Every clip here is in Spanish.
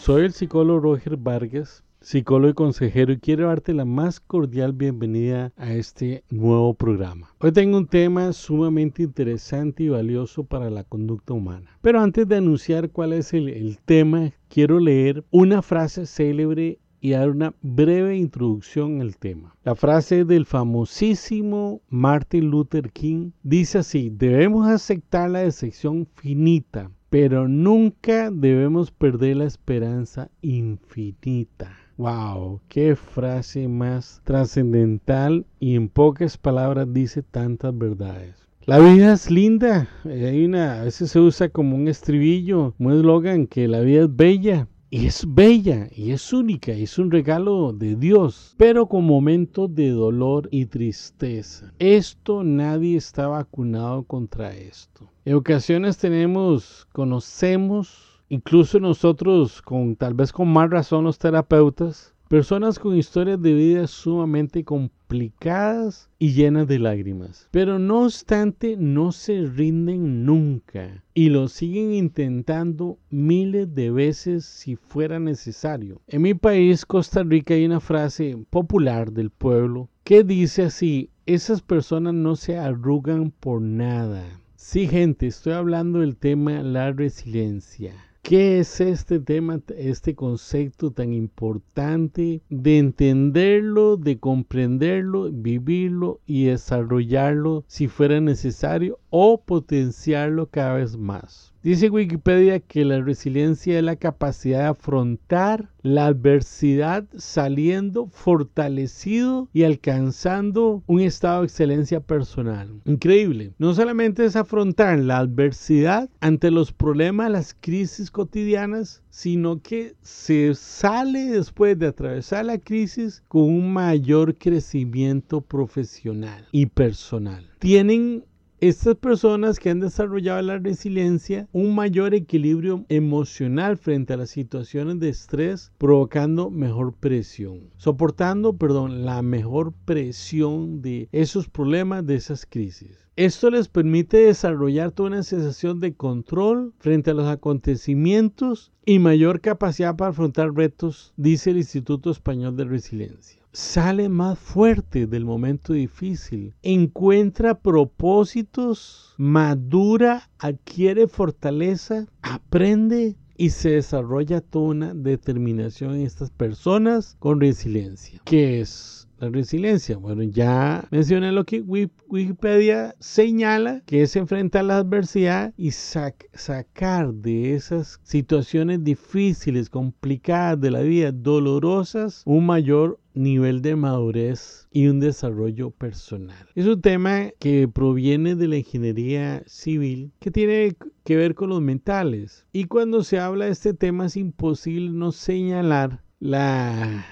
Soy el psicólogo Roger Vargas, psicólogo y consejero, y quiero darte la más cordial bienvenida a este nuevo programa. Hoy tengo un tema sumamente interesante y valioso para la conducta humana. Pero antes de anunciar cuál es el, tema, quiero leer una frase célebre y dar una breve introducción al tema. La frase del famosísimo Martin Luther King dice así, debemos aceptar la decepción finita, pero nunca debemos perder la esperanza infinita. ¡Wow! ¡Qué frase más trascendental y en pocas palabras dice tantas verdades! La vida es linda. Hay una, a veces se usa como un estribillo, un eslogan que la vida es bella, y es bella y es única, y es un regalo de Dios, pero con momentos de dolor y tristeza. Esto nadie está vacunado contra esto. En ocasiones tenemos, conocemos, incluso nosotros con tal vez con más razón los terapeutas, Personas con historias de vida sumamente complicadas y llenas de lágrimas. Pero no obstante, no se rinden nunca y lo siguen intentando miles de veces si fuera necesario. En mi país, Costa Rica, hay una frase popular del pueblo que dice así, esas personas no se arrugan por nada. Sí, gente, estoy hablando del tema la resiliencia. ¿Qué es este tema, este concepto tan importante de entenderlo, de comprenderlo, vivirlo y desarrollarlo si fuera necesario o potenciarlo cada vez más? Dice Wikipedia que la resiliencia es la capacidad de afrontar la adversidad saliendo fortalecido y alcanzando un estado de excelencia personal. Increíble. No solamente es afrontar la adversidad ante los problemas, las crisis cotidianas, sino que se sale después de atravesar la crisis con un mayor crecimiento profesional y personal. Tienen estas personas que han desarrollado la resiliencia, un mayor equilibrio emocional frente a las situaciones de estrés, provocando mejor presión, soportando, perdón, la mejor presión de esos problemas, de esas crisis. Esto les permite desarrollar toda una sensación de control frente a los acontecimientos y mayor capacidad para afrontar retos, dice el Instituto Español de Resiliencia sale más fuerte del momento difícil, encuentra propósitos, madura, adquiere fortaleza, aprende y se desarrolla toda una determinación en estas personas con resiliencia. ¿Qué es la resiliencia? Bueno, ya mencioné lo que Wikipedia señala, que es enfrentar la adversidad y sacar de esas situaciones difíciles, complicadas de la vida, dolorosas, un mayor nivel de madurez y un desarrollo personal. Es un tema que proviene de la ingeniería civil que tiene que ver con los mentales. Y cuando se habla de este tema es imposible no señalar la,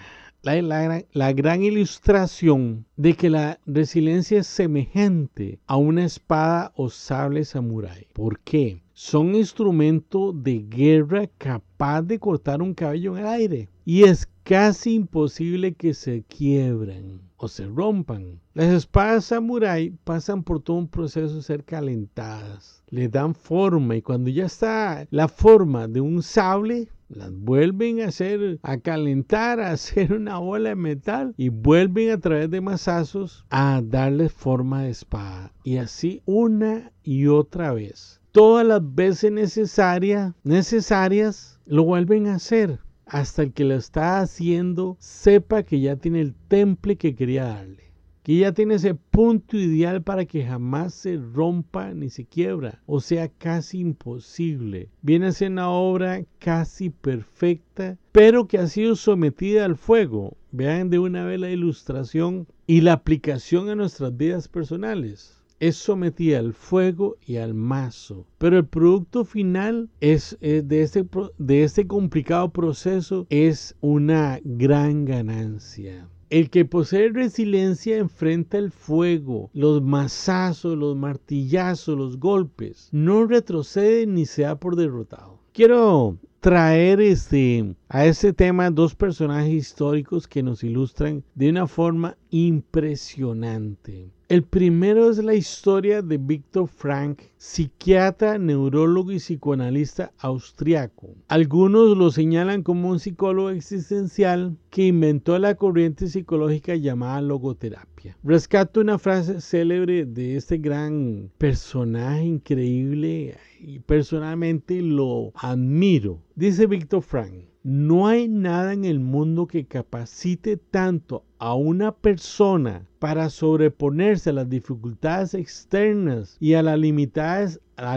la, la, gran ilustración de que la resiliencia es semejante a una espada o sable samurái. ¿Por qué? Son instrumento de guerra capaz de cortar un cabello en el aire. Y es casi imposible que se quiebren o se rompan. Las espadas samurai pasan por todo un proceso de ser calentadas, le dan forma y cuando ya está la forma de un sable, las vuelven a hacer, a calentar, a hacer una bola de metal y vuelven a través de masazos a darle forma de espada. Y así una y otra vez. Todas las veces necesarias, necesarias, lo vuelven a hacer hasta el que lo está haciendo sepa que ya tiene el temple que quería darle. Que ya tiene ese punto ideal para que jamás se rompa ni se quiebra. O sea, casi imposible. Viene a ser una obra casi perfecta, pero que ha sido sometida al fuego. Vean de una vez la ilustración y la aplicación a nuestras vidas personales es sometida al fuego y al mazo. Pero el producto final es, eh, de, este, de este complicado proceso es una gran ganancia. El que posee resiliencia enfrenta el fuego, los mazazos, los martillazos, los golpes. No retrocede ni se da por derrotado. Quiero traer este, a este tema dos personajes históricos que nos ilustran de una forma impresionante. El primero es la historia de Víctor Frank, psiquiatra, neurólogo y psicoanalista austriaco. Algunos lo señalan como un psicólogo existencial que inventó la corriente psicológica llamada logoterapia. Rescato una frase célebre de este gran personaje increíble y personalmente lo admiro. Dice Víctor Frank, no hay nada en el mundo que capacite tanto a una persona para sobreponerse a las dificultades externas y a las,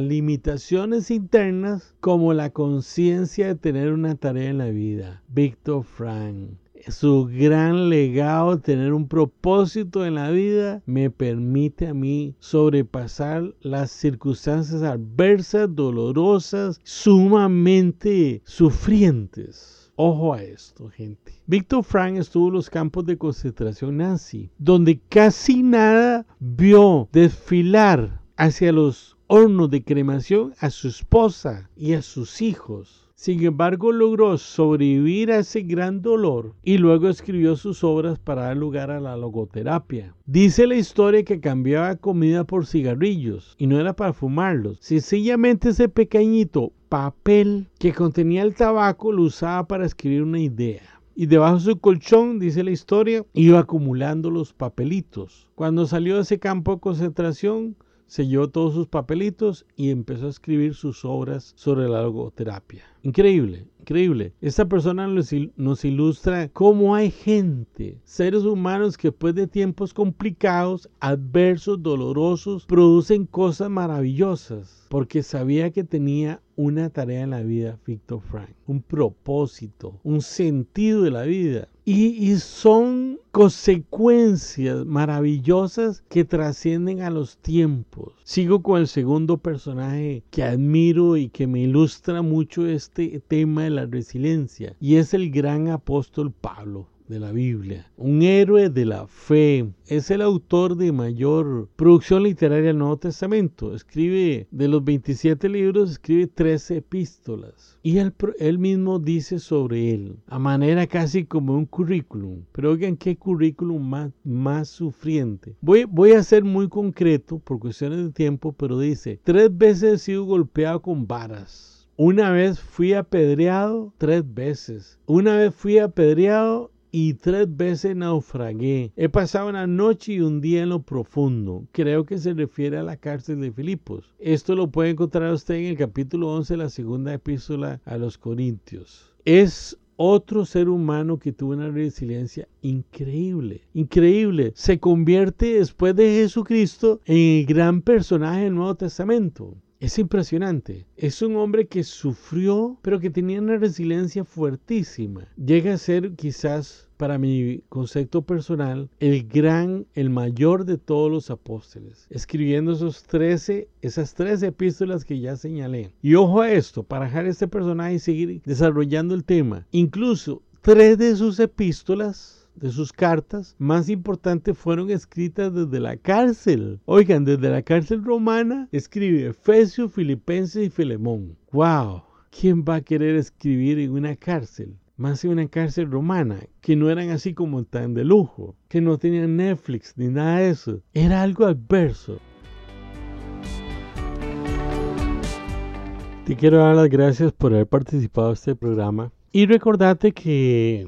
limitaciones internas como la conciencia de tener una tarea en la vida. Víctor Frank su gran legado, tener un propósito en la vida, me permite a mí sobrepasar las circunstancias adversas, dolorosas, sumamente sufrientes. Ojo a esto, gente. Víctor Frank estuvo en los campos de concentración nazi, donde casi nada vio desfilar hacia los hornos de cremación a su esposa y a sus hijos. Sin embargo, logró sobrevivir a ese gran dolor y luego escribió sus obras para dar lugar a la logoterapia. Dice la historia que cambiaba comida por cigarrillos y no era para fumarlos. Sencillamente ese pequeñito papel que contenía el tabaco lo usaba para escribir una idea y debajo de su colchón, dice la historia, iba acumulando los papelitos. Cuando salió de ese campo de concentración, selló todos sus papelitos y empezó a escribir sus obras sobre la logoterapia. Increíble, increíble. Esta persona nos, ilustra cómo hay gente, seres humanos que después de tiempos complicados, adversos, dolorosos, producen cosas maravillosas, porque sabía que tenía una tarea en la vida, Victor Frank, un propósito, un sentido de la vida. Y, son consecuencias maravillosas que trascienden a los tiempos. Sigo con el segundo personaje que admiro y que me ilustra mucho este tema de la resiliencia y es el gran apóstol Pablo de la Biblia, un héroe de la fe. Es el autor de mayor producción literaria del Nuevo Testamento. Escribe, de los 27 libros, escribe 13 epístolas. Y él, mismo dice sobre él, a manera casi como un currículum. Pero oigan qué currículum más, más sufriente. Voy, voy a ser muy concreto por cuestiones de tiempo, pero dice, tres veces he sido golpeado con varas. Una vez fui apedreado tres veces. Una vez fui apedreado y tres veces naufragué. He pasado una noche y un día en lo profundo. Creo que se refiere a la cárcel de Filipos. Esto lo puede encontrar usted en el capítulo 11 de la segunda epístola a los Corintios. Es otro ser humano que tuvo una resiliencia increíble, increíble. Se convierte después de Jesucristo en el gran personaje del Nuevo Testamento. Es impresionante. Es un hombre que sufrió, pero que tenía una resiliencia fuertísima. Llega a ser quizás, para mi concepto personal, el gran, el mayor de todos los apóstoles, escribiendo esos 13, esas 13 epístolas que ya señalé. Y ojo a esto, para dejar este personaje y seguir desarrollando el tema. Incluso tres de sus epístolas de sus cartas más importantes fueron escritas desde la cárcel. Oigan, desde la cárcel romana escribe Efesios, Filipenses y Filemón. ¡Wow! ¿Quién va a querer escribir en una cárcel? Más en una cárcel romana, que no eran así como tan de lujo, que no tenían Netflix ni nada de eso. Era algo adverso. Te quiero dar las gracias por haber participado en este programa y recordarte que